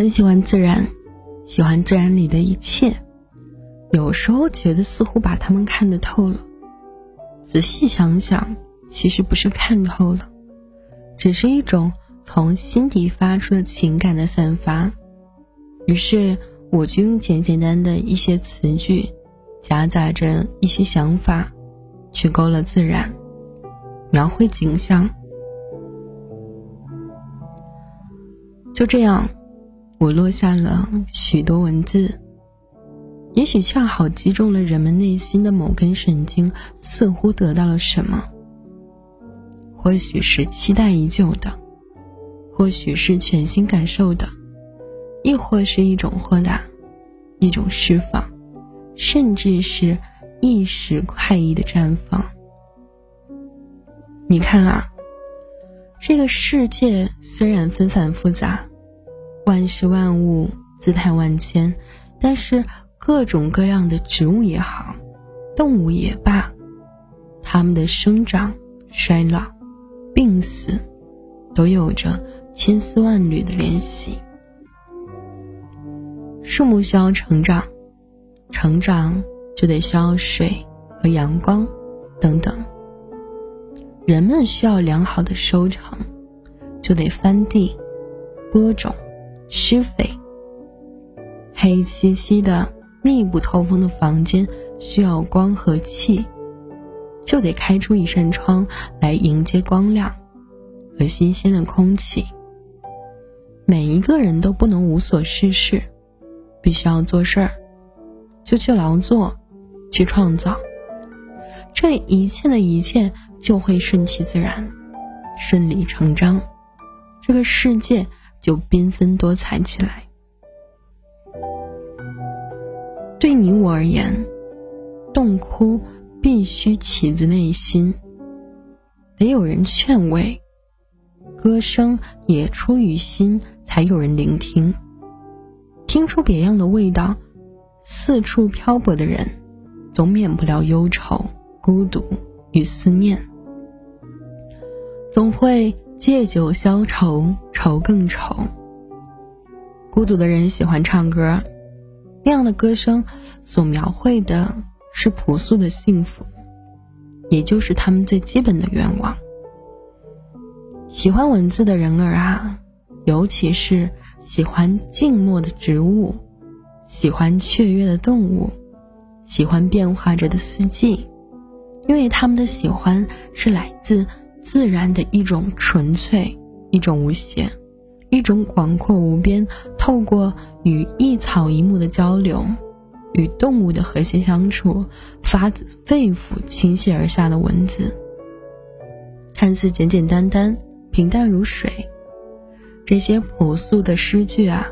很喜欢自然，喜欢自然里的一切。有时候觉得似乎把他们看得透了，仔细想想，其实不是看透了，只是一种从心底发出的情感的散发。于是，我就用简简单的一些词句，夹杂着一些想法，去勾勒自然，描绘景象。就这样，我落下了许多文字。也许恰好击中了人们内心的某根神经，似乎得到了什么。或许是期待已久的，或许是全新感受的，亦或是一种豁达，一种释放，甚至是一时快意的绽放。你看啊，这个世界虽然纷繁复杂，万事万物姿态万千，但是。各种各样的植物也好，动物也罢，它们的生长、衰老、病死，都有着千丝万缕的联系。树木需要成长，成长就得需要水和阳光等等。人们需要良好的收成，就得翻地、播种、施肥。黑漆漆的。密不透风的房间需要光和气，就得开出一扇窗来迎接光亮和新鲜的空气。每一个人都不能无所事事，必须要做事儿，就去劳作，去创造。这一切的一切就会顺其自然，顺理成章，这个世界就缤纷多彩起来。对你我而言，洞窟必须起自内心，得有人劝慰；歌声也出于心，才有人聆听。听出别样的味道，四处漂泊的人，总免不了忧愁、孤独与思念，总会借酒消愁，愁更愁。孤独的人喜欢唱歌。那样的歌声，所描绘的是朴素的幸福，也就是他们最基本的愿望。喜欢文字的人儿啊，尤其是喜欢静默的植物，喜欢雀跃的动物，喜欢变化着的四季，因为他们的喜欢是来自自然的一种纯粹，一种无限。一种广阔无边，透过与一草一木的交流，与动物的和谐相处，发自肺腑倾泻而下的文字，看似简简单单、平淡如水，这些朴素的诗句啊，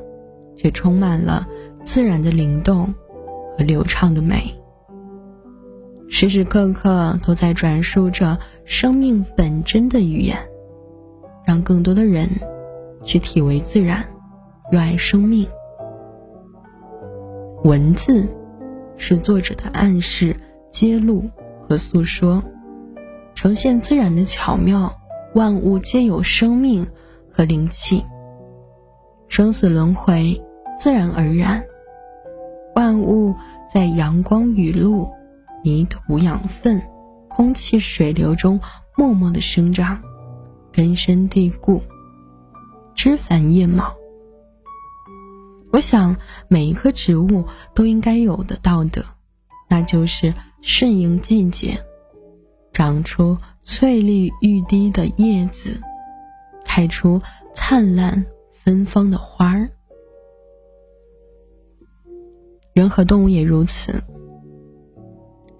却充满了自然的灵动和流畅的美，时时刻刻都在转述着生命本真的语言，让更多的人。去体味自然，热爱生命。文字是作者的暗示、揭露和诉说，呈现自然的巧妙。万物皆有生命和灵气，生死轮回自然而然。万物在阳光雨露、泥土养分、空气水流中默默的生长，根深蒂固。枝繁叶茂，我想每一棵植物都应该有的道德，那就是顺应季节，长出翠绿欲滴的叶子，开出灿烂芬芳的花儿。人和动物也如此，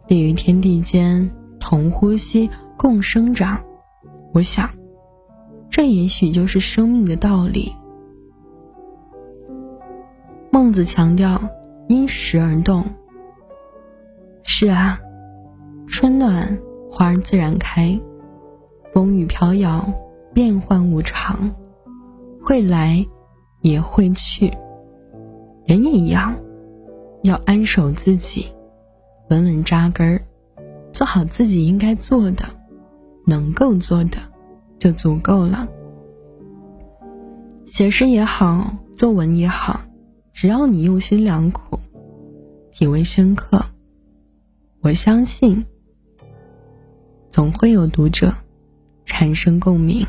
立于天地间，同呼吸，共生长。我想。这也许就是生命的道理。孟子强调因时而动。是啊，春暖花自然开，风雨飘摇，变幻无常，会来也会去。人也一样，要安守自己，稳稳扎根儿，做好自己应该做的，能够做的。就足够了。写诗也好，作文也好，只要你用心良苦，体味深刻，我相信总会有读者产生共鸣。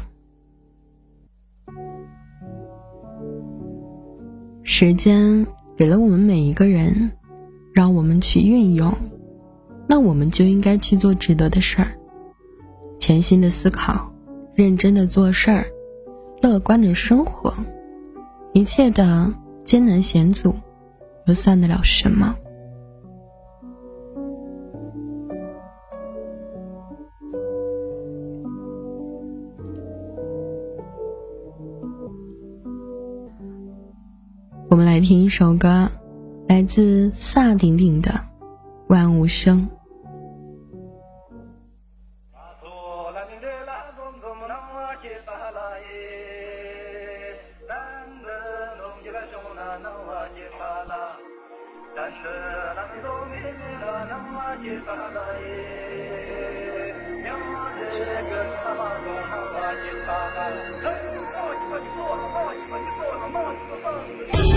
时间给了我们每一个人，让我们去运用，那我们就应该去做值得的事儿，潜心的思考，认真的做事儿。乐观的生活，一切的艰难险阻，又算得了什么？我们来听一首歌，来自萨顶顶的《万物生》。Hey,